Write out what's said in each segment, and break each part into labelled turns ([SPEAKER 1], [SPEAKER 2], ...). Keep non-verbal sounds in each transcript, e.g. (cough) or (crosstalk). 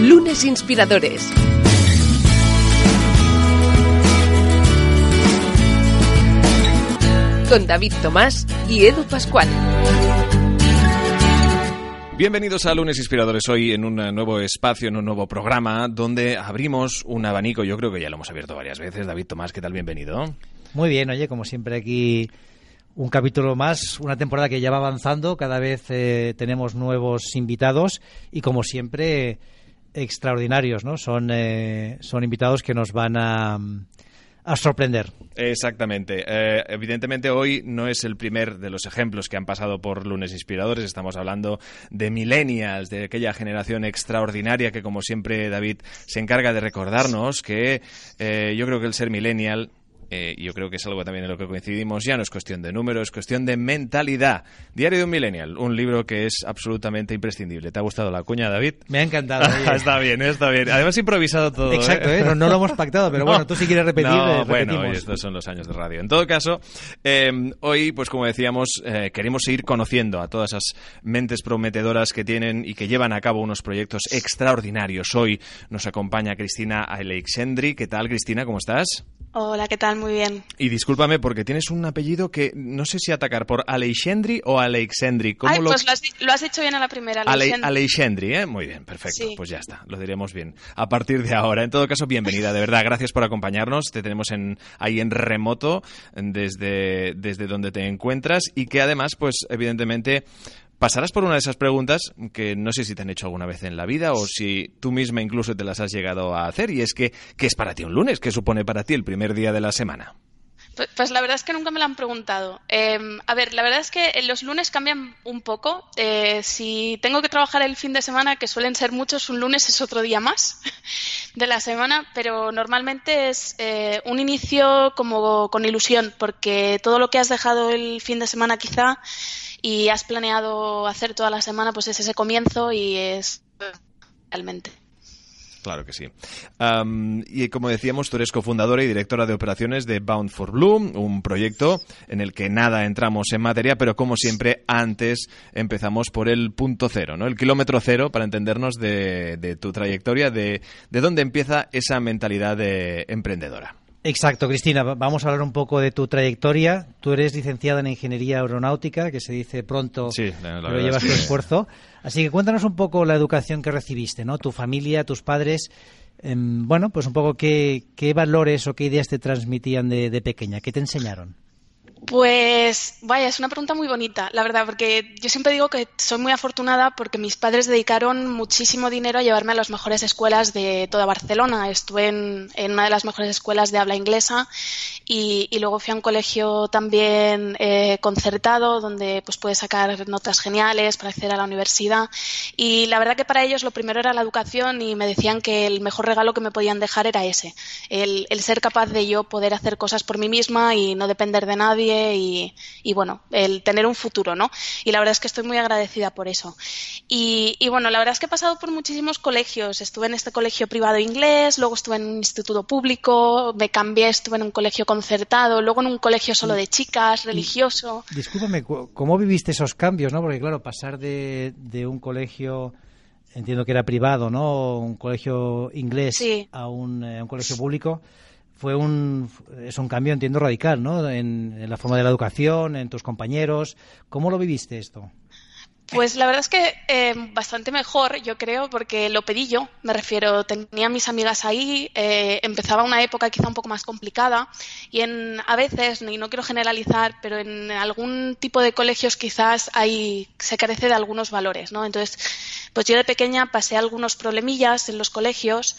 [SPEAKER 1] Lunes Inspiradores. Con David Tomás y Edu Pascual.
[SPEAKER 2] Bienvenidos a Lunes Inspiradores hoy en un nuevo espacio, en un nuevo programa donde abrimos un abanico. Yo creo que ya lo hemos abierto varias veces. David Tomás, ¿qué tal? Bienvenido.
[SPEAKER 3] Muy bien, oye, como siempre aquí un capítulo más, una temporada que ya va avanzando, cada vez eh, tenemos nuevos invitados y como siempre extraordinarios, ¿no? Son, eh, son invitados que nos van a, a sorprender.
[SPEAKER 2] Exactamente. Eh, evidentemente hoy no es el primer de los ejemplos que han pasado por lunes inspiradores. Estamos hablando de millennials, de aquella generación extraordinaria que, como siempre, David se encarga de recordarnos que yo creo que el ser millennial eh, yo creo que es algo también en lo que coincidimos, ya no es cuestión de números, es cuestión de mentalidad. Diario de un Millennial, un libro que es absolutamente imprescindible. ¿Te ha gustado la cuña, David?
[SPEAKER 3] Me ha encantado. (laughs)
[SPEAKER 2] está bien, está bien. Además, improvisado todo.
[SPEAKER 3] Exacto, ¿eh? No, lo hemos pactado, pero (laughs) bueno, tú si quieres repetir.
[SPEAKER 2] No, bueno, estos son los años de radio. En todo caso, em, hoy, pues como decíamos, eh, queremos seguir conociendo a todas esas mentes prometedoras que tienen y que llevan a cabo unos proyectos extraordinarios. Hoy nos acompaña Cristina Alexandri. ¿Qué tal, Cristina? ¿Cómo estás?
[SPEAKER 4] Hola, ¿qué tal? Muy bien.
[SPEAKER 2] Y discúlpame porque tienes un apellido que no sé si atacar por Aleixandri o Alexandri.
[SPEAKER 4] ¿Cómo Ay, pues lo has, dicho bien a la primera.
[SPEAKER 2] Aleixandri, ¿eh? Muy bien, perfecto. Pues ya está, lo diremos bien. A partir de ahora. En todo caso, bienvenida, de verdad. Gracias por acompañarnos. Te tenemos en, ahí en remoto desde, desde donde te encuentras y que además, pues evidentemente pasarás por una de esas preguntas que no sé si te han hecho alguna vez en la vida o si tú misma incluso te las has llegado a hacer y es que ¿qué es para ti un lunes? ¿Qué supone para ti el primer día de la semana?
[SPEAKER 4] Pues, la verdad es que nunca me lo han preguntado. Em, a ver, la verdad es que los lunes cambian un poco. Eh, si tengo que trabajar el fin de semana, que suelen ser muchos, un lunes es otro día más (laughs) de la semana, pero normalmente es eh, un inicio como con ilusión, porque todo lo que has dejado el fin de semana quizá y has planeado hacer toda la semana, pues es ese comienzo y es realmente.
[SPEAKER 2] Claro que sí. y como decíamos, tú eres cofundadora y directora de operaciones de Bound for Blue, un proyecto en el que nada entramos en materia, pero como siempre, antes empezamos por el punto cero, ¿no? El kilómetro cero para entendernos de, de tu trayectoria, de, de dónde empieza esa mentalidad de emprendedora.
[SPEAKER 3] Exacto, Cristina. Vamos a hablar un poco de tu trayectoria. Tú eres licenciada en Ingeniería Aeronáutica, que se dice pronto,
[SPEAKER 2] sí,
[SPEAKER 3] pero llevas tu esfuerzo. Así que cuéntanos un poco la educación que recibiste, ¿no? Tu familia, tus padres. Em, bueno, pues un poco qué, qué, valores o qué ideas te transmitían de, de pequeña, qué te enseñaron.
[SPEAKER 4] Pues vaya, es una pregunta muy bonita, la verdad, porque yo siempre digo que soy muy afortunada porque mis padres dedicaron muchísimo dinero a llevarme a las mejores escuelas de toda Barcelona. Estuve en, una de las mejores escuelas de habla inglesa y, luego fui a un colegio también eh, concertado donde pues puedes sacar notas geniales para acceder a la universidad. Y la verdad que para ellos lo primero era la educación y me decían que el mejor regalo que me podían dejar era ese, el ser capaz de yo poder hacer cosas por mí misma y no depender de nadie y, bueno, el tener un futuro, ¿no? Y la verdad es que estoy muy agradecida por eso. Y, bueno, la verdad es que he pasado por muchísimos colegios. Estuve en este colegio privado inglés, luego estuve en un instituto público, me cambié, estuve en un colegio concertado, luego en un colegio solo de chicas, religioso.
[SPEAKER 3] Discúlpame, ¿cómo viviste esos cambios, no? Porque claro, pasar de, un colegio entiendo que era privado, ¿no? Un colegio inglés a un, eh, un, colegio público fue un, es un cambio, entiendo, radical, ¿no? En, la forma de la educación, en tus compañeros. ¿Cómo lo viviste esto?
[SPEAKER 4] Pues la verdad es que eh, bastante mejor, yo creo, porque lo pedí yo. Me refiero, tenía mis amigas ahí, eh, empezaba una época quizá un poco más complicada y en a veces, y no quiero generalizar, pero en algún tipo de colegios quizás hay, se carece de algunos valores, ¿no? Entonces, pues yo de pequeña pasé algunos problemillas en los colegios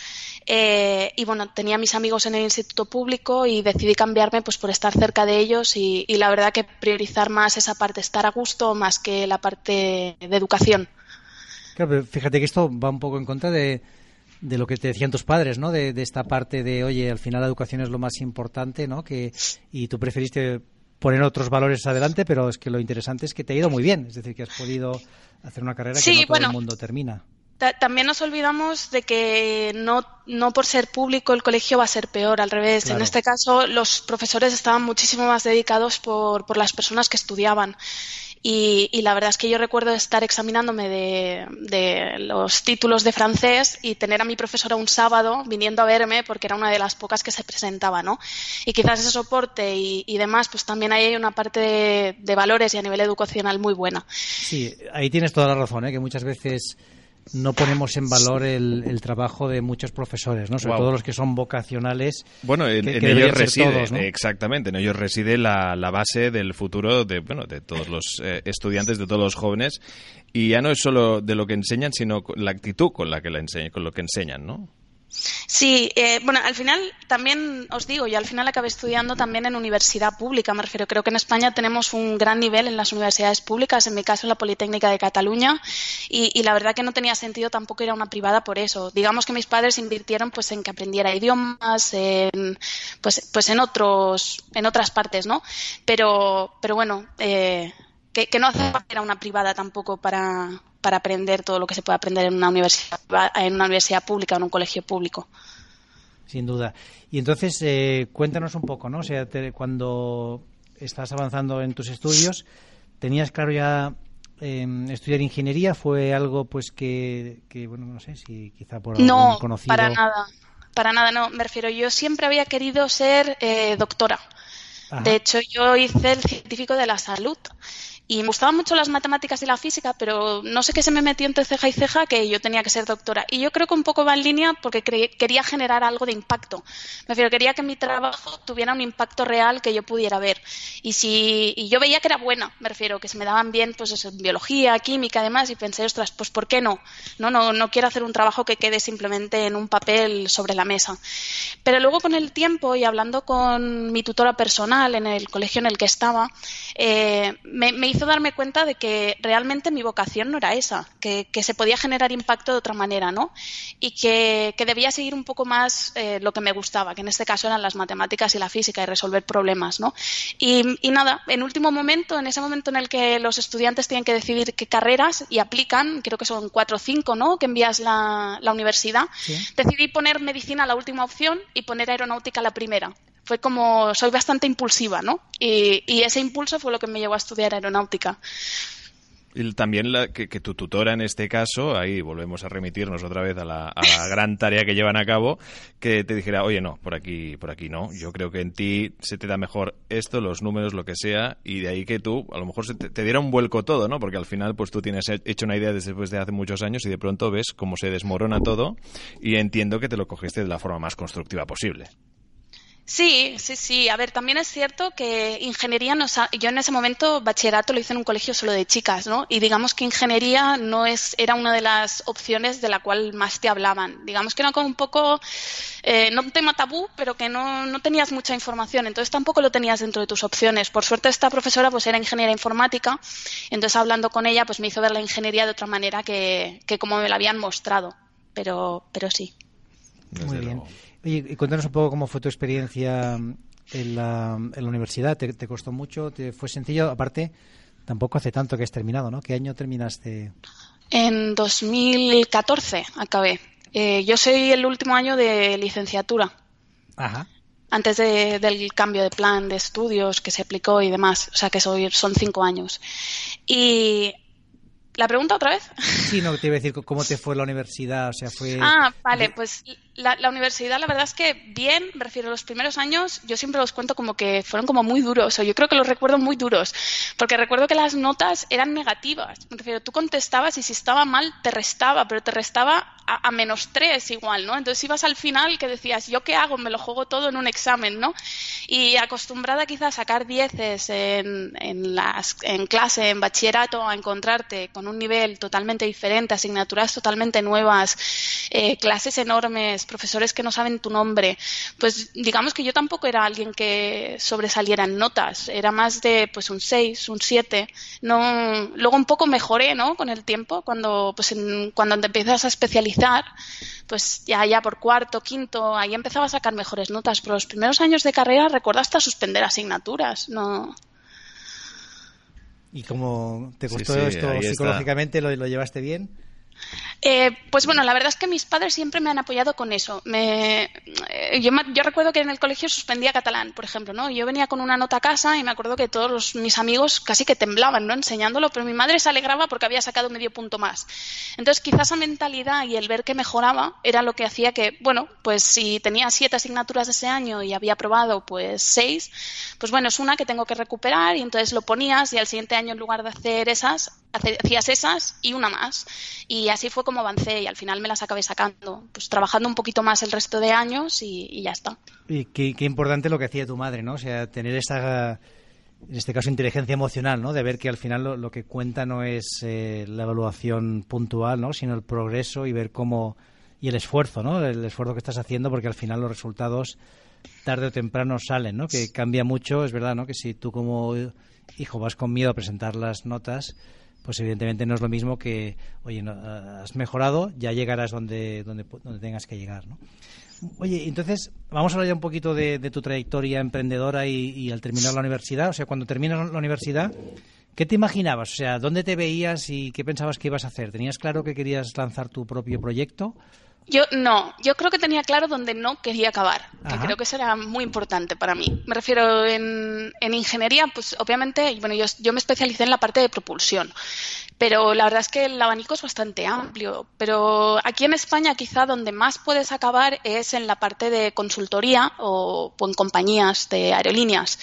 [SPEAKER 4] eh, y bueno, tenía mis amigos en el instituto público y decidí cambiarme pues por estar cerca de ellos y, y la verdad que priorizar más esa parte, estar a gusto, más que la parte de, educación.
[SPEAKER 3] Claro, pero fíjate que esto va un poco en contra de, de lo que te decían tus padres, ¿no? De, esta parte de, oye, al final la educación es lo más importante, ¿no? Que, y tú preferiste poner otros valores adelante, pero es que lo interesante es que te ha ido muy bien, es decir, que has podido hacer una carrera que no todo el mundo termina.
[SPEAKER 4] también nos olvidamos de que no, no por ser público el colegio va a ser peor, al revés. En este caso, los profesores estaban muchísimo más dedicados por, por las personas que estudiaban. Y, la verdad es que yo recuerdo estar examinándome de, los títulos de francés y tener a mi profesora un sábado viniendo a verme porque era una de las pocas que se presentaba, ¿no? Y quizás ese soporte y, demás, pues también hay una parte de, de, valores y a nivel educacional muy buena.
[SPEAKER 3] Sí, ahí tienes toda la razón, ¿eh? que muchas veces no ponemos en valor el, trabajo de muchos profesores, ¿no? Sobre todo los que son vocacionales.
[SPEAKER 2] Bueno, en, ellos reside, exactamente, en ellos reside la, base del futuro de, bueno, de todos los eh, estudiantes, de todos los jóvenes. Y ya no es solo de lo que enseñan, sino la actitud con la que la con lo que enseñan, ¿no?
[SPEAKER 4] Sí, eh, bueno, al final también os digo, yo al final acabé estudiando también en universidad pública, me refiero. Creo que en España tenemos un gran nivel en las universidades públicas, en mi caso en la Politécnica de Cataluña, y, la verdad que no tenía sentido tampoco ir a una privada por eso. Digamos que mis padres invirtieron pues en que aprendiera idiomas, en, pues, pues en otros, en otras partes, ¿no? Pero, pero bueno, eh, que, que, no hace falta una privada tampoco para, para aprender todo lo que se puede aprender en una universidad, en una universidad pública o en un colegio público.
[SPEAKER 3] Sin duda. Y entonces, eh, cuéntanos un poco, ¿no? O sea, cuando estás avanzando en tus estudios, ¿tenías claro ya em, estudiar ingeniería? ¿Fue algo, pues, que, bueno, no sé, si quizá por
[SPEAKER 4] no, conocido... para nada. Para nada, no. Me refiero, yo siempre había querido ser eh, doctora. De hecho, yo hice el científico de la salud y me gustaban mucho las matemáticas y la física, pero no sé qué se me metió entre ceja y ceja que yo tenía que ser doctora. Y yo creo que un poco va en línea porque quería generar algo de impacto. Me refiero, quería que mi trabajo tuviera un impacto real que yo pudiera ver. Y si y yo veía que era buena, me refiero, que se me daban bien pues eso, biología, química, además, y pensé, ostras, pues ¿por qué no? No, no, no quiero hacer un trabajo que quede simplemente en un papel sobre la mesa. Pero luego con el tiempo y hablando con mi tutora personal en el colegio en el que estaba, eh, me, me darme cuenta de que realmente mi vocación no era esa, que, se podía generar impacto de otra manera, ¿no? Y que, debía seguir un poco más eh, lo que me gustaba, que en este caso eran las matemáticas y la física y resolver problemas, ¿no? Y, nada, en último momento, en ese momento en el que los estudiantes tienen que decidir qué carreras y aplican, creo que son cuatro o cinco, ¿no? Que envías la, la universidad, decidí poner medicina la última opción y poner aeronáutica la primera fue como, soy bastante impulsiva, ¿no? Y, ese impulso fue lo que me llevó a estudiar aeronáutica.
[SPEAKER 2] Y también la, que, tu tutora en este caso, ahí volvemos a remitirnos otra vez a la, (laughs) gran tarea que llevan a cabo, que te dijera, oye, no, por aquí, por aquí no. Yo creo que en ti se te da mejor esto, los números, lo que sea, y de ahí que tú, a lo mejor se te, te diera un vuelco todo, ¿no? Porque al final, pues tú tienes hecho una idea después de hace muchos años y de pronto ves cómo se desmorona todo y entiendo que te lo cogiste de la forma más constructiva posible.
[SPEAKER 4] Sí, sí, sí. A ver, también es cierto que ingeniería nos yo en ese momento bachillerato lo hice en un colegio solo de chicas, ¿no? Y digamos que ingeniería no es era una de las opciones de la cual más te hablaban. Digamos que era como un poco eh, no un tema tabú, pero que no, no tenías mucha información, entonces tampoco lo tenías dentro de tus opciones. Por suerte esta profesora pues era ingeniera informática, entonces hablando con ella pues me hizo ver la ingeniería de otra manera que, que como me la habían mostrado. Pero, pero sí.
[SPEAKER 3] Muy bien. Oye, y cuéntanos un poco cómo fue tu experiencia en la, en la universidad. ¿Te, costó mucho? ¿Te fue sencillo? Aparte, tampoco hace tanto que has terminado, ¿no? ¿Qué año terminaste?
[SPEAKER 4] En 2014 acabé. Eh, yo soy el último año de licenciatura.
[SPEAKER 3] Ajá.
[SPEAKER 4] Antes del cambio de plan de estudios que se aplicó y demás. O sea que soy, son cinco años. Y ¿La pregunta otra vez?
[SPEAKER 3] Sí, no, te iba a decir (laughs) cómo te fue la universidad, o sea, fue...
[SPEAKER 4] Ah, vale, pues la, universidad la verdad es que bien, me refiero a los primeros años, yo siempre los cuento como que fueron como muy duros, o yo creo que los recuerdo muy duros, porque recuerdo que las notas eran negativas, me refiero, tú contestabas y si estaba mal te restaba, pero te restaba a, menos tres igual, ¿no? Entonces ibas al final que decías, ¿yo qué hago? Me lo juego todo en un examen, ¿no? Y acostumbrada quizás a sacar dieces en, en, las, en clase, en bachillerato, a encontrarte con un nivel totalmente diferente, asignaturas totalmente nuevas, eh, clases enormes, profesores que no saben tu nombre, pues digamos que yo tampoco era alguien que sobresaliera en notas, era más de pues un 6, un 7. No, luego un poco mejoré, ¿no? Con el tiempo, cuando pues cuando te empiezas a especializar, pues ya ya por cuarto, quinto, ahí empezaba a sacar mejores notas, pero los primeros años de carrera recuerdo hasta suspender asignaturas, no
[SPEAKER 3] ¿Y cómo te costó esto psicológicamente? ¿Lo, ¿Lo llevaste bien?
[SPEAKER 4] Eh, pues bueno, la verdad es que mis padres siempre me han apoyado con eso. Me, eh, yo, recuerdo que en el colegio suspendía catalán, por ejemplo, ¿no? Yo venía con una nota a casa y me acuerdo que todos mis amigos casi que temblaban, ¿no? Enseñándolo, pero mi madre se alegraba porque había sacado medio punto más. Entonces, quizás esa mentalidad y el ver que mejoraba era lo que hacía que, bueno, pues si tenía siete asignaturas ese año y había aprobado pues seis, pues bueno, es una que tengo que recuperar y entonces lo ponías y al siguiente año en lugar de hacer esas, hacías esas y una más. Y así fue como avancé y al final me las acabé sacando, pues trabajando un poquito más el resto de años y, ya está.
[SPEAKER 3] Y qué, importante lo que hacía tu madre, ¿no? O sea, tener esa, en este caso, inteligencia emocional, ¿no? De ver que al final lo, que cuenta no es eh, la evaluación puntual, ¿no? Sino el progreso y ver cómo... Y el esfuerzo, ¿no? El esfuerzo que estás haciendo porque al final los resultados tarde o temprano salen, ¿no? Que cambia mucho, es verdad, ¿no? Que si tú como hijo vas con miedo a presentar las notas, pues evidentemente no es lo mismo que, oye, no, has mejorado, ya llegarás donde, donde, donde tengas que llegar, ¿no? Oye, entonces, vamos a hablar ya un poquito de, tu trayectoria emprendedora y, al terminar la universidad. O sea, cuando terminas la universidad, ¿qué te imaginabas? O sea, ¿dónde te veías y qué pensabas que ibas a hacer? ¿Tenías claro que querías lanzar tu propio proyecto?
[SPEAKER 4] Yo no, yo creo que tenía claro dónde no quería acabar, que creo que eso era muy importante para mí. Me refiero en, en ingeniería, pues obviamente, bueno, yo, yo, me especialicé en la parte de propulsión, pero la verdad es que el abanico es bastante amplio. Pero aquí en España quizá donde más puedes acabar es en la parte de consultoría o, o en compañías de aerolíneas.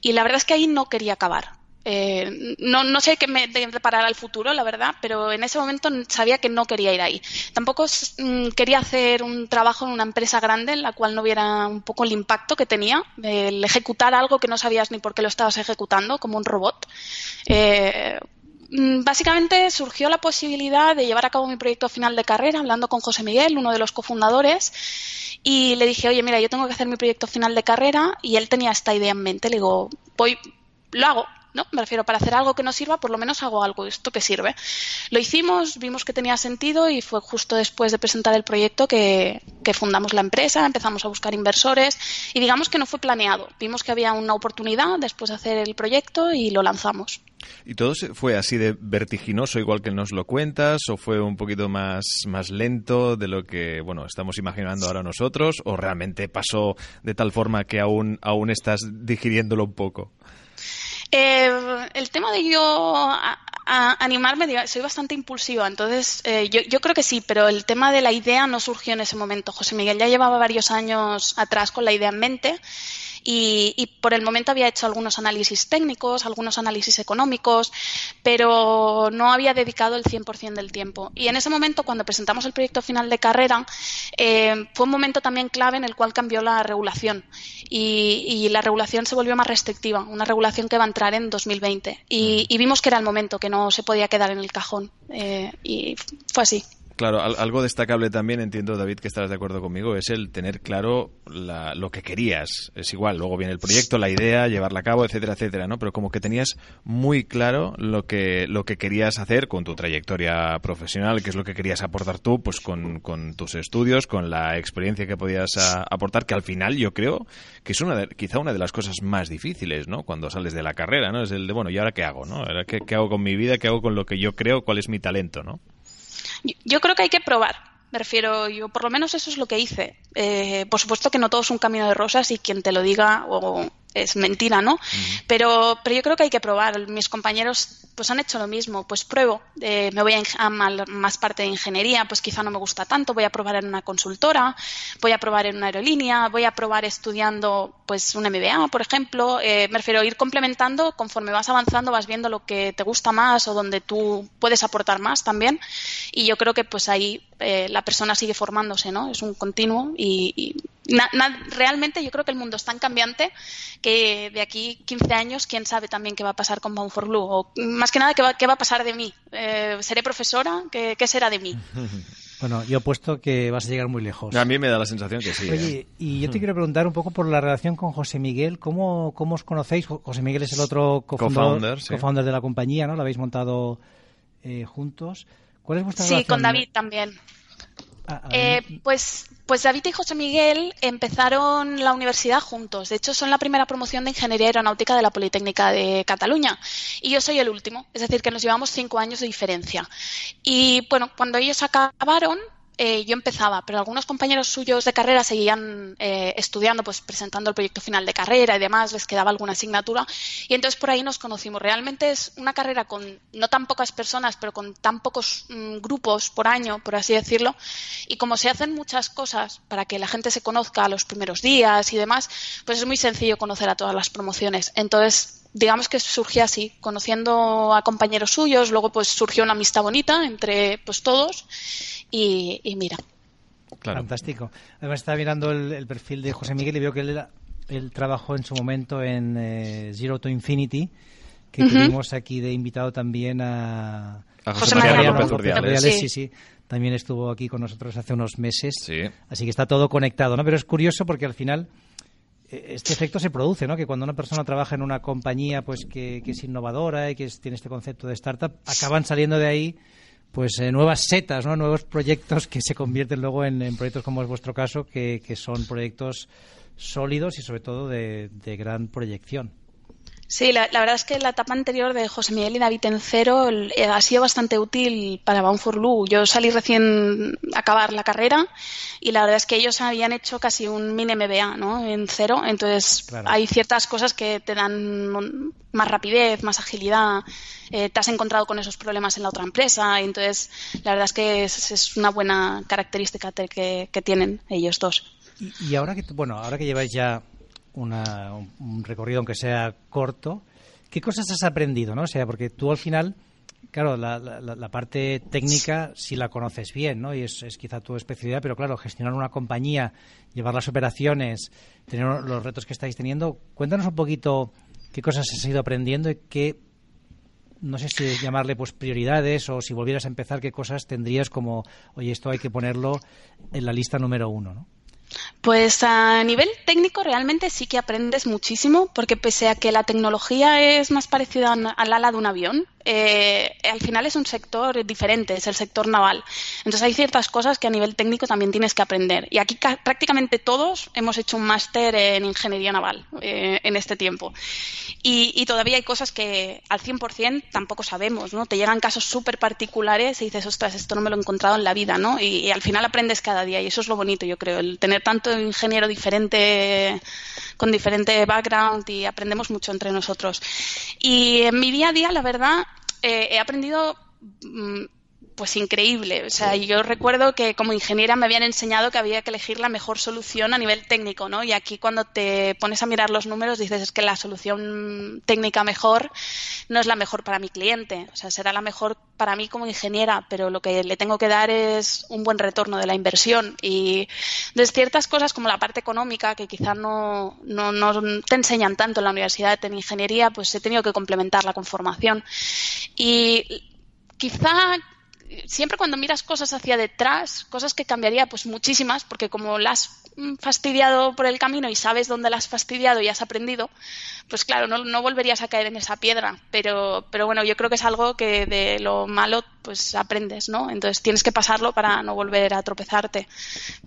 [SPEAKER 4] Y la verdad es que ahí no quería acabar. Eh, no, sé qué me deparará el futuro, la verdad, pero en ese momento sabía que no quería ir ahí. Tampoco mm, quería hacer un trabajo en una empresa grande en la cual no hubiera un poco el impacto que tenía, el ejecutar algo que no sabías ni por qué lo estabas ejecutando, como un robot. Eh, mm, básicamente surgió la posibilidad de llevar a cabo mi proyecto final de carrera hablando con José Miguel, uno de los cofundadores, y le dije, oye, mira, yo tengo que hacer mi proyecto final de carrera y él tenía esta idea en mente. Le digo, voy, lo hago, ¿no? Me refiero, para hacer algo que no sirva, por lo menos hago algo, esto que sirve. Lo hicimos, vimos que tenía sentido y fue justo después de presentar el proyecto que, fundamos la empresa, empezamos a buscar inversores y digamos que no fue planeado. Vimos que había una oportunidad después de hacer el proyecto y lo lanzamos.
[SPEAKER 2] ¿Y todo fue así de vertiginoso, igual que nos lo cuentas, o fue un poquito más, más lento de lo que bueno estamos imaginando ahora nosotros, o realmente pasó de tal forma que aún, aún estás digiriéndolo un poco?
[SPEAKER 4] Eh, el tema de yo a, animarme, soy bastante impulsiva, entonces eh, yo, yo, creo que sí, pero el tema de la idea no surgió en ese momento. José Miguel ya llevaba varios años atrás con la idea en mente y, por el momento había hecho algunos análisis técnicos, algunos análisis económicos, pero no había dedicado el 100% del tiempo. Y en ese momento, cuando presentamos el proyecto final de carrera, eh, fue un momento también clave en el cual cambió la regulación y, la regulación se volvió más restrictiva, una regulación que va a entrar en 2020. Y, y vimos que era el momento, que no se podía quedar en el cajón. Eh, y fue así.
[SPEAKER 2] Claro, algo destacable también, entiendo, David, que estarás de acuerdo conmigo, es el tener claro lo que querías. Es igual, luego viene el proyecto, la idea, llevarla a cabo, etcétera, etcétera, ¿no? Pero como que tenías muy claro lo que, lo que querías hacer con tu trayectoria profesional, qué es lo que querías aportar tú, pues con, tus estudios, con la experiencia que podías aportar, que al final yo creo que es una quizá una de las cosas más difíciles, ¿no? Cuando sales de la carrera, ¿no? Es el de, bueno, ¿y ahora qué hago, no? ¿Qué, qué hago con mi vida? ¿Qué hago con lo que yo creo? ¿Cuál es mi talento, no?
[SPEAKER 4] Yo creo que hay que probar. Me refiero, yo por lo menos eso es lo que hice. Eh, por supuesto que no todo es un camino de rosas y quien te lo diga o es mentira, ¿no? pero, pero yo creo que hay que probar. Mis compañeros pues han hecho lo mismo. Pues pruebo, eh, me voy a, más parte de ingeniería, pues quizá no me gusta tanto, voy a probar en una consultora, voy a probar en una aerolínea, voy a probar estudiando pues un MBA, por ejemplo. Eh, me refiero a ir complementando conforme vas avanzando, vas viendo lo que te gusta más o donde tú puedes aportar más también. Y yo creo que pues ahí eh, la persona sigue formándose, ¿no? Es un continuo y, realmente yo creo que el mundo es tan cambiante que de aquí 15 años, quién sabe también qué va a pasar con Bound for Blue o más que nada qué va, qué va a pasar de mí. Eh, ¿Seré profesora? ¿Qué, será de mí? (laughs)
[SPEAKER 3] Bueno, yo apuesto que vas a llegar muy lejos.
[SPEAKER 2] A mí me da la sensación que sí.
[SPEAKER 3] Oye, ¿eh? y yo te (laughs) quiero preguntar un poco por la relación con José Miguel. ¿Cómo, cómo os conocéis? José Miguel es el otro co-founder de la compañía, ¿no? Lo habéis montado juntos. ¿Cuál es vuestra
[SPEAKER 4] sí, con David también. Ah, eh, pues, pues David y José Miguel empezaron la universidad juntos. De hecho, son la primera promoción de Ingeniería Aeronáutica de la Politécnica de Cataluña. Y yo soy el último. Es decir, que nos llevamos cinco años de diferencia. Y bueno, cuando ellos acabaron, eh, yo empezaba, pero algunos compañeros suyos de carrera seguían eh, estudiando, pues presentando el proyecto final de carrera y demás, les quedaba alguna asignatura y entonces por ahí nos conocimos. Realmente es una carrera con no tan pocas personas, pero con tan pocos mm, grupos por año, por así decirlo, y como se hacen muchas cosas para que la gente se conozca los primeros días y demás, pues es muy sencillo conocer a todas las promociones. Entonces, digamos que surgió así, conociendo a compañeros suyos, luego pues surgió una amistad bonita entre pues todos y, mira.
[SPEAKER 3] Fantástico. Además estaba mirando el, perfil de José Miguel y veo que él, trabajó en su momento en eh, Zero to Infinity, que tuvimos aquí de invitado también a,
[SPEAKER 2] José, María
[SPEAKER 3] López sí. sí, También estuvo aquí con nosotros hace unos meses. Así que está todo conectado, ¿no? Pero es curioso porque al final eh, este efecto se produce, ¿no? Que cuando una persona trabaja en una compañía pues que, es innovadora y que tiene este concepto de startup, acaban saliendo de ahí pues eh, nuevas setas, ¿no? nuevos proyectos que se convierten luego en, proyectos como es vuestro caso, que, son proyectos sólidos y sobre todo de gran proyección.
[SPEAKER 4] Sí, la, verdad es que la etapa anterior de José Miguel y David en cero eh, ha sido bastante útil para Bound for Blue. Yo salí recién a acabar la carrera y la verdad es que ellos habían hecho casi un mini MBA ¿no? en cero. Entonces hay ciertas cosas que te dan más rapidez, más agilidad. Eh, te has encontrado con esos problemas en la otra empresa. Entonces la verdad es que es, una buena característica que, que tienen ellos dos.
[SPEAKER 3] Y, y ahora que bueno, ahora que lleváis ya un recorrido, aunque sea corto, ¿qué cosas has aprendido? ¿no? O sea, porque tú al final, claro, la, la, parte técnica si la conoces bien, ¿no? Y es, es, quizá tu especialidad, pero claro, gestionar una compañía, llevar las operaciones, tener los retos que estáis teniendo, cuéntanos un poquito qué cosas has ido aprendiendo y qué no sé si llamarle pues prioridades o si volvieras a empezar, qué cosas tendrías como, oye, esto hay que ponerlo en la lista número uno, ¿no?
[SPEAKER 4] Pues a nivel técnico realmente sí que aprendes muchísimo porque pese a que la tecnología es más parecida al ala de un avión, eh, al final es un sector diferente, es el sector naval. Entonces hay ciertas cosas que a nivel técnico también tienes que aprender. Y aquí prácticamente todos hemos hecho un máster en ingeniería naval eh, en este tiempo. Y, todavía hay cosas que al 100% tampoco sabemos, ¿no? Te llegan casos súper particulares y dices, ostras, esto no me lo he encontrado en la vida, ¿no? Y, al final aprendes cada día y eso es lo bonito, yo creo, el tener tanto ingeniero diferente, con diferente background y aprendemos mucho entre nosotros. Y en mi día a día, la verdad, eh, he aprendido mm, pues increíble. O sea, yo recuerdo que como ingeniera me habían enseñado que había que elegir la mejor solución a nivel técnico, ¿no? Y aquí cuando te pones a mirar los números dices es que la solución técnica mejor no es la mejor para mi cliente, o sea, será la mejor para mí como ingeniera, pero lo que le tengo que dar es un buen retorno de la inversión. Y de ciertas cosas como la parte económica, que quizá no, no, no te enseñan tanto en la universidad de ingeniería, pues he tenido que complementarla con formación. Y quizá siempre cuando miras cosas hacia detrás, cosas que cambiaría, pues muchísimas, porque como las has fastidiado por el camino y sabes dónde las has fastidiado y has aprendido, pues claro, no, no volverías a caer en esa piedra. Pero, pero bueno, yo creo que es algo que de lo malo pues aprendes, ¿no? Entonces tienes que pasarlo para no volver a tropezarte.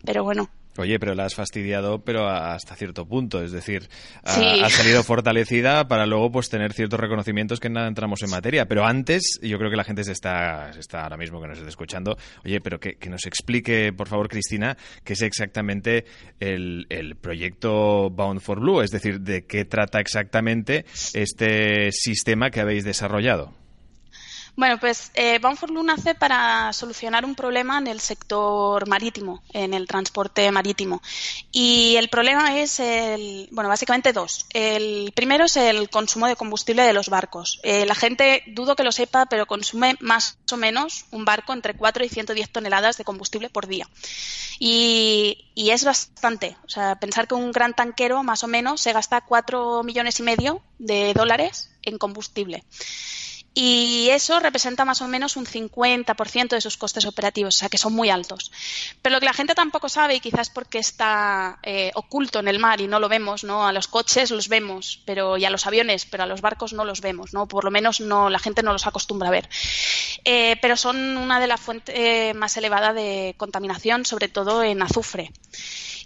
[SPEAKER 4] Pero bueno,
[SPEAKER 2] Oye, pero la has fastidiado, pero hasta cierto punto. Es decir, ha, salido fortalecida para luego pues tener ciertos reconocimientos que nada entramos en materia. Pero antes, yo creo que la gente se está, está ahora mismo que nos está escuchando. Oye, pero que, nos explique, por favor, Cristina, qué es exactamente el, el proyecto Bound for Blue. Es decir, de qué trata exactamente este sistema que habéis desarrollado.
[SPEAKER 4] Bueno, pues eh, Bound for Blue nace para solucionar un problema en el sector marítimo, en el transporte marítimo. Y el problema es, el, bueno, básicamente dos. El primero es el consumo de combustible de los barcos. Eh, la gente, dudo que lo sepa, pero consume más o menos un barco entre 4 y 110 toneladas de combustible por día. Y, y es bastante. O sea, pensar que un gran tanquero más o menos se gasta 4 millones y medio de dólares en combustible. Y eso representa más o menos un 50% de sus costes operativos, o sea que son muy altos. Pero lo que la gente tampoco sabe, y quizás porque está eh, oculto en el mar y no lo vemos, ¿no? A los coches los vemos, pero y a los aviones, pero a los barcos no los vemos, ¿no? Por lo menos no, la gente no los acostumbra a ver. Eh, pero son una de las fuentes eh, más elevadas de contaminación, sobre todo en azufre.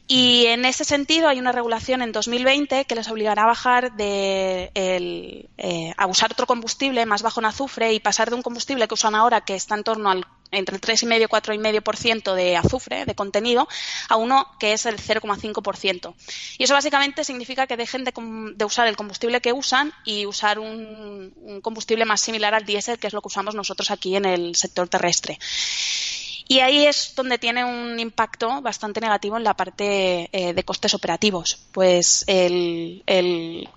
[SPEAKER 4] Y en ese sentido hay una regulación en 2020 que les obligará a bajar de eh, a usar otro combustible más bajo en azufre y pasar de un combustible que usan ahora que está en torno al entre el 3,5 y 4,5% de azufre, de contenido, a uno que es el 0,5%. Y eso básicamente significa que dejen de, usar el combustible que usan y usar un, un combustible más similar al diésel, que es lo que usamos nosotros aquí en el sector terrestre. Y ahí es donde tiene un impacto bastante negativo en la parte eh, de costes operativos, pues el,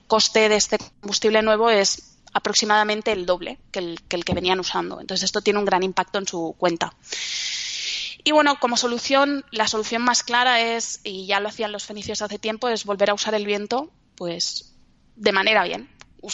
[SPEAKER 4] coste de este combustible nuevo es aproximadamente el doble que el, que venían usando. Entonces esto tiene un gran impacto en su cuenta. Y bueno, como solución, la solución más clara es, y ya lo hacían los fenicios hace tiempo, es volver a usar el viento, pues de manera bien,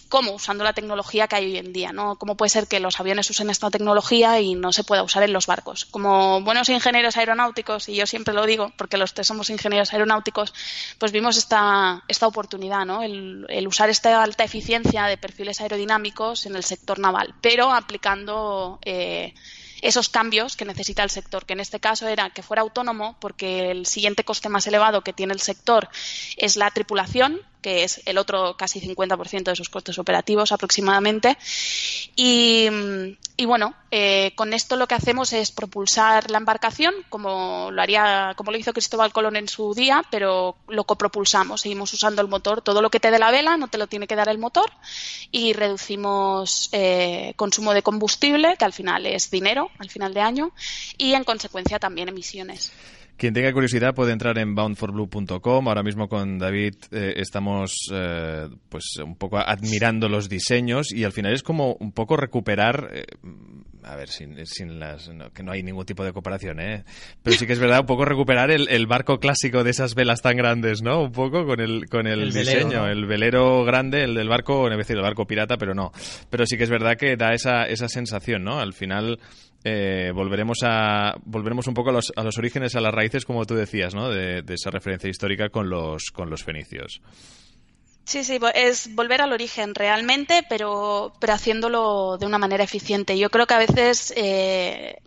[SPEAKER 4] cómo usando la tecnología que hay hoy en día, ¿no? ¿Cómo puede ser que los aviones usen esta tecnología y no se pueda usar en los barcos? Como buenos ingenieros aeronáuticos, y yo siempre lo digo porque los tres somos ingenieros aeronáuticos, pues vimos esta, esta oportunidad, ¿no? El, usar esta alta eficiencia de perfiles aerodinámicos en el sector naval, pero aplicando eh, esos cambios que necesita el sector, que en este caso era que fuera autónomo, porque el siguiente coste más elevado que tiene el sector es la tripulación, que es el otro casi 50% de sus costes operativos aproximadamente. Y, bueno, eh, con esto lo que hacemos es propulsar la embarcación, como lo haría, como lo hizo Cristóbal Colón en su día, pero lo copropulsamos, seguimos usando el motor. Todo lo que te dé la vela no te lo tiene que dar el motor y reducimos eh, consumo de combustible, que al final es dinero, al final de año, y en consecuencia también emisiones.
[SPEAKER 2] Quien tenga curiosidad puede entrar en boundforblue.com. Ahora mismo con David eh, estamos eh, pues un poco admirando los diseños y al final es como un poco recuperar, eh, a ver, sin, sin las, que no hay ningún tipo de comparación, ¿eh? pero sí que es verdad un poco recuperar el, barco clásico de esas velas tan grandes, ¿no? Un poco con el, con el, diseño, el velero grande, el del barco, no decir el barco pirata, pero no. Pero sí que es verdad que da esa, esa sensación, ¿no? Al final eh, volveremos a volveremos un poco a los, a los, orígenes, a las raíces, como tú decías, ¿no? De, esa referencia histórica con los con los fenicios.
[SPEAKER 4] Sí, sí, es volver al origen realmente, pero, pero haciéndolo de una manera eficiente. Yo creo que a veces eh,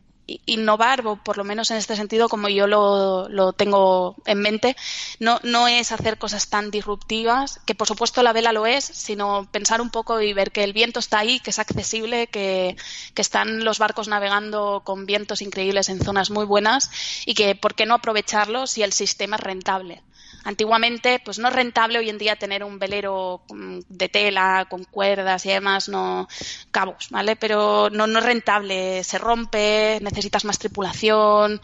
[SPEAKER 4] innovar, o por lo menos en este sentido, como yo lo, tengo en mente, no, no es hacer cosas tan disruptivas, que por supuesto la vela lo es, sino pensar un poco y ver que el viento está ahí, que es accesible, que, que están los barcos navegando con vientos increíbles en zonas muy buenas y que por qué no aprovecharlo si el sistema es rentable. Antiguamente, pues no es rentable hoy en día tener un velero mm, de tela, con cuerdas y demás, no cabos, ¿vale? Pero no, es rentable, se rompe, necesitas más tripulación,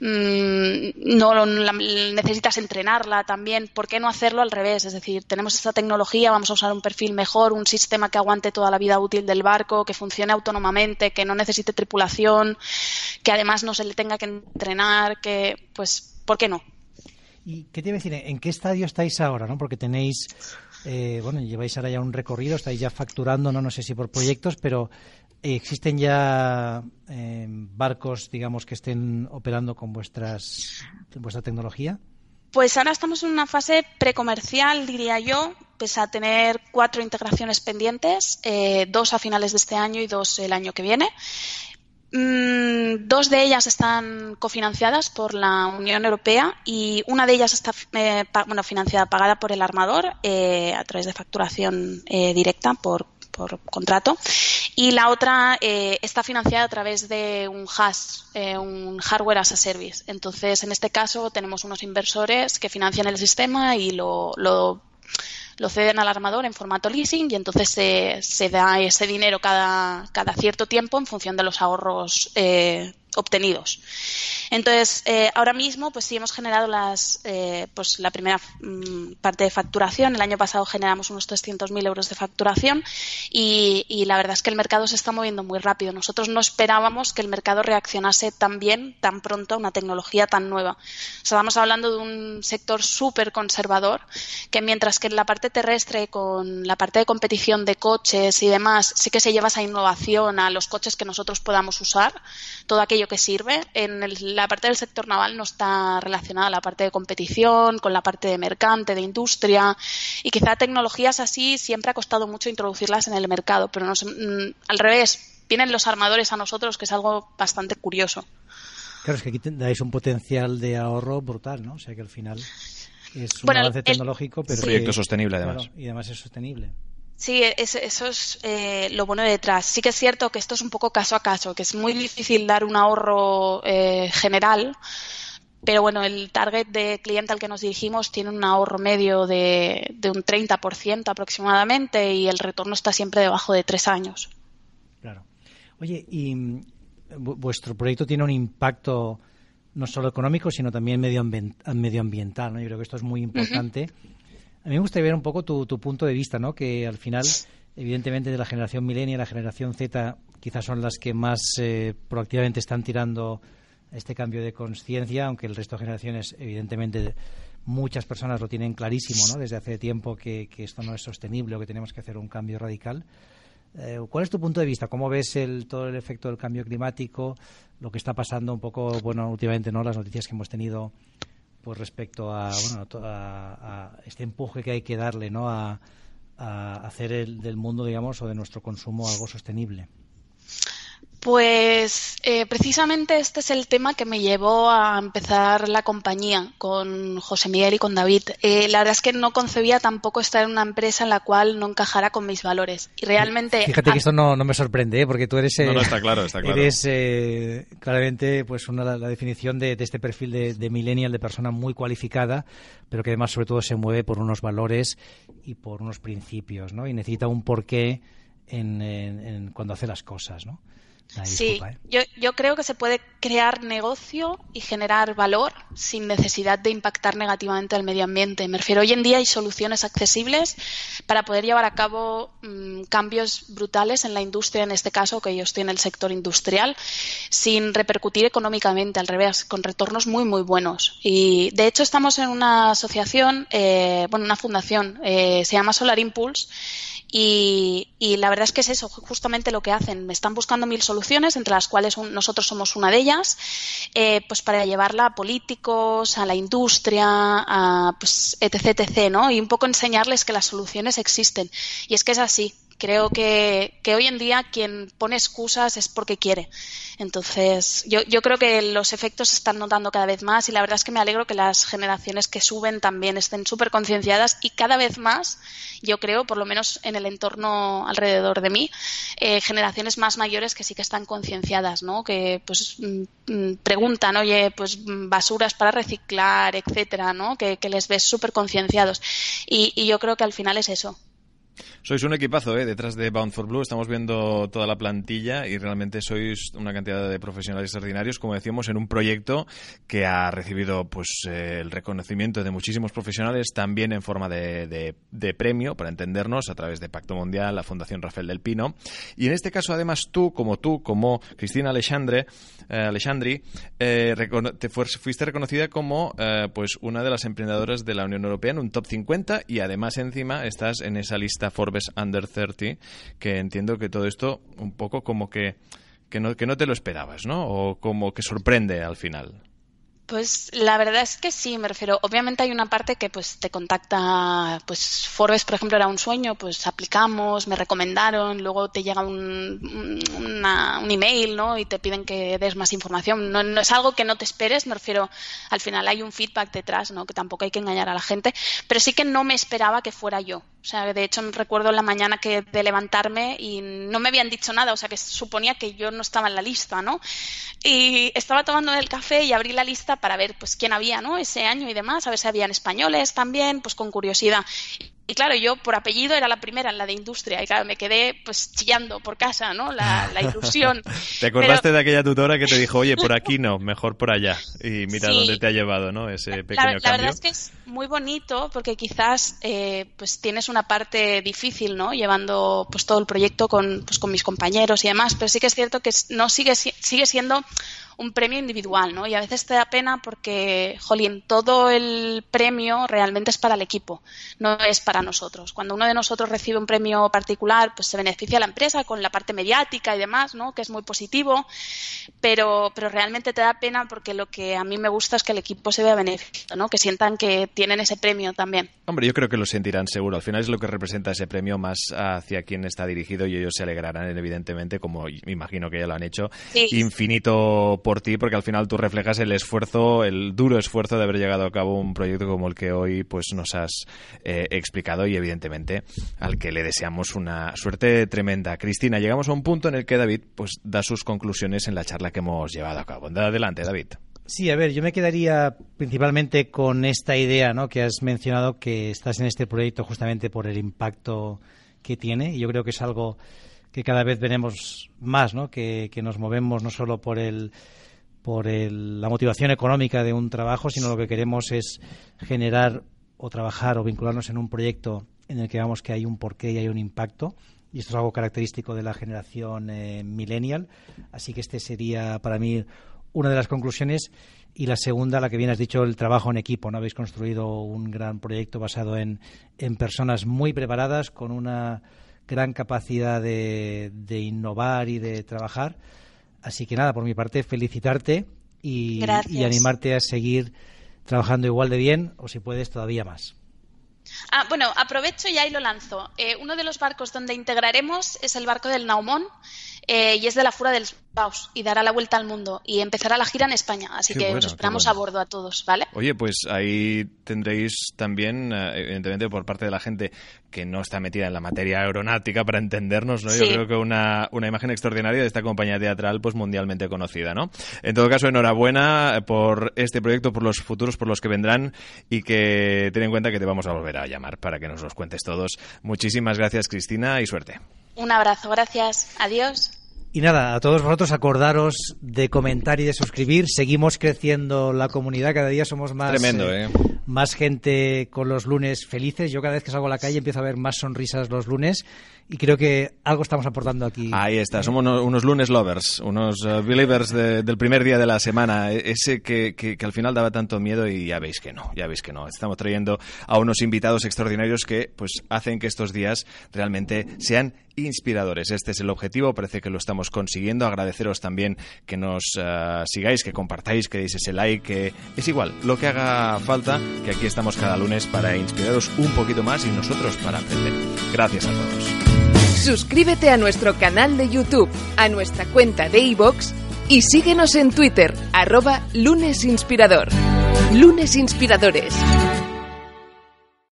[SPEAKER 4] mm, no necesitas entrenarla también. ¿Por qué no hacerlo al revés? Es decir, tenemos esta tecnología, vamos a usar un perfil mejor, un sistema que aguante toda la vida útil del barco, que funcione autónomamente, que no necesite tripulación, que además no se le tenga que entrenar, que pues, ¿por qué no?
[SPEAKER 3] ¿Y qué te iba a decir? ¿En qué estadio estáis ahora? ¿no? Porque tenéis, eh, bueno, lleváis ahora ya un recorrido, estáis ya facturando, no, no sé si por proyectos, pero eh, ¿existen ya eh, barcos, digamos, que estén operando con vuestras, vuestra tecnología?
[SPEAKER 4] Pues ahora estamos en una fase precomercial, diría yo, pese a tener cuatro integraciones pendientes, dos a finales de este año y dos el año que viene. Mm, dos de ellas están cofinanciadas por la Unión Europea y una de ellas está eh, bueno, financiada, pagada por el armador eh, a través de facturación eh, directa por, contrato y la otra está financiada a través de un HAS, un Hardware as a Service. Entonces, en este caso, tenemos unos inversores que financian el sistema y lo lo ceden al armador en formato leasing y entonces se, se da ese dinero cada, cada cierto tiempo en función de los ahorros eh, obtenidos. Entonces, eh, ahora mismo, pues sí hemos generado las, eh, pues la primera mm, parte de facturación. El año pasado generamos unos 300.000 euros de facturación y, la verdad es que el mercado se está moviendo muy rápido. Nosotros no esperábamos que el mercado reaccionase tan bien, tan pronto a una tecnología tan nueva. estamos hablando de un sector súper conservador que mientras que en la parte terrestre, con la parte de competición de coches y demás, sí que se lleva esa innovación a los coches que nosotros podamos usar, todo aquello que sirve, en la parte del sector naval no está relacionada la parte de competición, con la parte de mercante, de industria, y quizá tecnologías así siempre ha costado mucho introducirlas en el mercado, pero mm, al revés, vienen los armadores a nosotros, que es algo bastante curioso.
[SPEAKER 3] Claro, es que aquí dais un potencial de ahorro brutal, ¿no? O sea que al final es un avance tecnológico, pero...
[SPEAKER 2] proyecto sostenible, además.
[SPEAKER 3] y además es sostenible.
[SPEAKER 4] Sí, eso es eh, lo bueno de detrás. Sí que es cierto que esto es un poco caso a caso, que es muy difícil dar un ahorro eh, general, pero bueno, el target de cliente al que nos dirigimos tiene un ahorro medio de, de un 30% aproximadamente y el retorno está siempre debajo de tres años.
[SPEAKER 3] Claro. Oye, y vuestro proyecto tiene un impacto no solo económico, sino también medioambiental. ¿no? Yo creo que esto es muy importante. A mí me gustaría ver un poco tu, punto de vista, ¿no? Que al final, evidentemente, de la generación millennial, la generación Z, quizás son las que más eh, proactivamente están tirando este cambio de conciencia, aunque el resto de generaciones, evidentemente, muchas personas lo tienen clarísimo, ¿no? Desde hace tiempo que, esto no es sostenible o que tenemos que hacer un cambio radical. Eh, ¿Cuál es tu punto de vista? ¿Cómo ves el, todo el efecto del cambio climático? Lo que está pasando un poco, bueno, últimamente, ¿no? Las noticias que hemos tenido pues respecto a, bueno, a, este empuje que hay que darle ¿no? a, hacer el, del mundo, digamos, o de nuestro consumo algo sostenible.
[SPEAKER 4] Pues eh, precisamente este es el tema que me llevó a empezar la compañía con José Miguel y con David. Eh, la verdad es que no concebía tampoco estar en una empresa en la cual no encajara con mis valores. Y realmente.
[SPEAKER 3] Fíjate que esto no, me sorprende, ¿eh? porque tú eres.
[SPEAKER 2] no, no, está claro, está claro.
[SPEAKER 3] Eres claramente pues una, la, definición de, este perfil de, de millennial, de persona muy cualificada, pero que además, sobre todo, se mueve por unos valores y por unos principios, ¿no? Y necesita un porqué en, en cuando hace las cosas, ¿no?
[SPEAKER 4] Sí, ¿eh? yo, yo, creo que se puede crear negocio y generar valor sin necesidad de impactar negativamente al medio ambiente. Me refiero, hoy en día hay soluciones accesibles para poder llevar a cabo mm, cambios brutales en la industria, en este caso, que yo estoy en el sector industrial, sin repercutir económicamente, al revés, con retornos muy, muy buenos. Y de hecho estamos en una asociación, eh, bueno, una fundación, eh, se llama Solar Impulse, y, la verdad es que es eso, justamente lo que hacen. Me están buscando mil soluciones, entre las cuales nosotros somos una de ellas, eh, pues para llevarla a políticos, a la industria, a pues, etc, etc. Y un poco enseñarles que las soluciones existen. Y es que es así. Creo que, hoy en día quien pone excusas es porque quiere. Entonces, yo, creo que los efectos se están notando cada vez más y la verdad es que me alegro que las generaciones que suben también estén súper concienciadas y cada vez más, yo creo, por lo menos en el entorno alrededor de mí, eh, generaciones más mayores que sí que están concienciadas, ¿no? Que pues mm, mm, preguntan, oye, pues mm, basuras para reciclar, etcétera, ¿no? Que, que les ves súper concienciados. Y, y yo creo que al final es eso,
[SPEAKER 2] sois un equipazo, ¿eh? Detrás de Bound for Blue estamos viendo toda la plantilla y realmente sois una cantidad de profesionales extraordinarios, como decíamos, en un proyecto que ha recibido pues eh, el reconocimiento de muchísimos profesionales, también en forma de, premio, para entendernos, a través de Pacto Mundial, la Fundación Rafael del Pino. Y en este caso, además, tú, como tú, como Cristina Alexandre, eh, eh, te fuiste reconocida como pues una de las emprendedoras de la Unión Europea en un top 50 y además encima estás en esa lista Forbes Under 30, que entiendo que todo esto un poco como que, que, no, que no te lo esperabas, ¿no? O como que sorprende al final.
[SPEAKER 4] Pues la verdad es que sí, me refiero. Obviamente hay una parte que pues te contacta, pues Forbes, por ejemplo, era un sueño, pues aplicamos, me recomendaron, luego te llega un, un email, ¿no? Y te piden que des más información. No, no, es algo que no te esperes, me refiero, al final hay un feedback detrás, ¿no? Que tampoco hay que engañar a la gente, pero sí que no me esperaba que fuera yo. O sea, de hecho, recuerdo la mañana que de levantarme y no me habían dicho nada, o sea, que suponía que yo no estaba en la lista, ¿no? Y estaba tomando el café y abrí la lista para ver, pues, quién había, ¿no? Ese año y demás, a ver si habían españoles también, pues con curiosidad. y claro, yo por apellido era la primera en la de industria y claro, me quedé pues chillando por casa, ¿no? La, ilusión. (laughs)
[SPEAKER 2] ¿Te acordaste de aquella tutora que te dijo, oye, por aquí no, mejor por allá? Y mira dónde te ha llevado, ¿no? Ese pequeño cambio.
[SPEAKER 4] La verdad es que es muy bonito porque quizás eh, pues tienes una parte difícil, ¿no? Llevando pues todo el proyecto con, pues, con mis compañeros y demás, pero sí que es cierto que no sigue, sigue siendo un premio individual, ¿no? Y a veces te da pena porque, jolín, todo el premio realmente es para el equipo, no es para nosotros. Cuando uno de nosotros recibe un premio particular, pues se beneficia a la empresa con la parte mediática y demás, ¿no? Que es muy positivo, pero, pero realmente te da pena porque lo que a mí me gusta es que el equipo se vea beneficiado, ¿no? Que sientan que tienen ese premio también.
[SPEAKER 2] Hombre, yo creo que lo sentirán seguro. Al final es lo que representa ese premio más hacia quien está dirigido y ellos se alegrarán, evidentemente, como me imagino que ya lo han hecho. Infinito por ti, porque al final tú reflejas el esfuerzo, el duro esfuerzo de haber llegado a cabo un proyecto como el que hoy pues nos has eh, explicado y evidentemente al que le deseamos una suerte tremenda. Cristina, llegamos a un punto en el que David pues da sus conclusiones en la charla que hemos llevado a cabo. Adelante, David.
[SPEAKER 3] Sí, a ver, yo me quedaría principalmente con esta idea ¿no? que has mencionado, que estás en este proyecto justamente por el impacto que tiene. Y yo creo que es algo que cada vez veremos más, ¿no? que, que nos movemos no solo por el por la motivación económica de un trabajo, sino lo que queremos es generar o trabajar o vincularnos en un proyecto en el que vemos que hay un porqué y hay un impacto. Y esto es algo característico de la generación eh, millennial. Así que este sería para mí una de las conclusiones. Y la segunda, la que bien has dicho, el trabajo en equipo. ¿no? Habéis construido un gran proyecto basado en, en personas muy preparadas, con una gran capacidad de, de innovar y de trabajar Así que nada, por mi parte, felicitarte y, animarte a seguir trabajando igual de bien o si puedes todavía más.
[SPEAKER 4] Ah, bueno, aprovecho y ahí lo lanzo. Eh, uno de los barcos donde integraremos es el barco del Naumón eh, y es de la Fura del Baus y dará la vuelta al mundo y empezará la gira en España. Así que os esperamos a bordo a todos, ¿vale?
[SPEAKER 2] Oye, pues ahí tendréis también, eh, evidentemente, por parte de la gente que no está metida en la materia aeronáutica para entendernos, ¿no? Yo creo que una, una imagen extraordinaria de esta compañía teatral pues mundialmente conocida, ¿no? En todo caso, enhorabuena por este proyecto, por los futuros, por los que vendrán y que ten en cuenta que te vamos a volver a llamar para que nos los cuentes todos. Muchísimas gracias, Cristina, y suerte.
[SPEAKER 4] Un abrazo, gracias. Adiós.
[SPEAKER 3] Y nada, a todos vosotros acordaros de comentar y de suscribir. Seguimos creciendo la comunidad, cada día somos más,
[SPEAKER 2] Tremendo, ¿eh?
[SPEAKER 3] más gente con los lunes felices. Yo cada vez que salgo a la calle empiezo a ver más sonrisas los lunes y creo que algo estamos aportando aquí.
[SPEAKER 2] Ahí está, somos unos, lunes lovers, unos uh, believers del primer día de la semana, e-, ese que, que, al final daba tanto miedo y ya veis que no, ya veis que no. Estamos trayendo a unos invitados extraordinarios que pues hacen que estos días realmente sean inspiradores. Este es el objetivo, parece que lo estamos consiguiendo. Agradeceros también que nos uh, sigáis, que compartáis, que deis ese like, que es igual, lo que haga falta, que aquí estamos cada lunes para inspiraros un poquito más y nosotros para aprender. Gracias a todos.
[SPEAKER 1] Suscríbete a nuestro canal de YouTube, a nuestra cuenta de iVoox y síguenos en Twitter, arroba lunesinspirador. Lunes Inspiradores.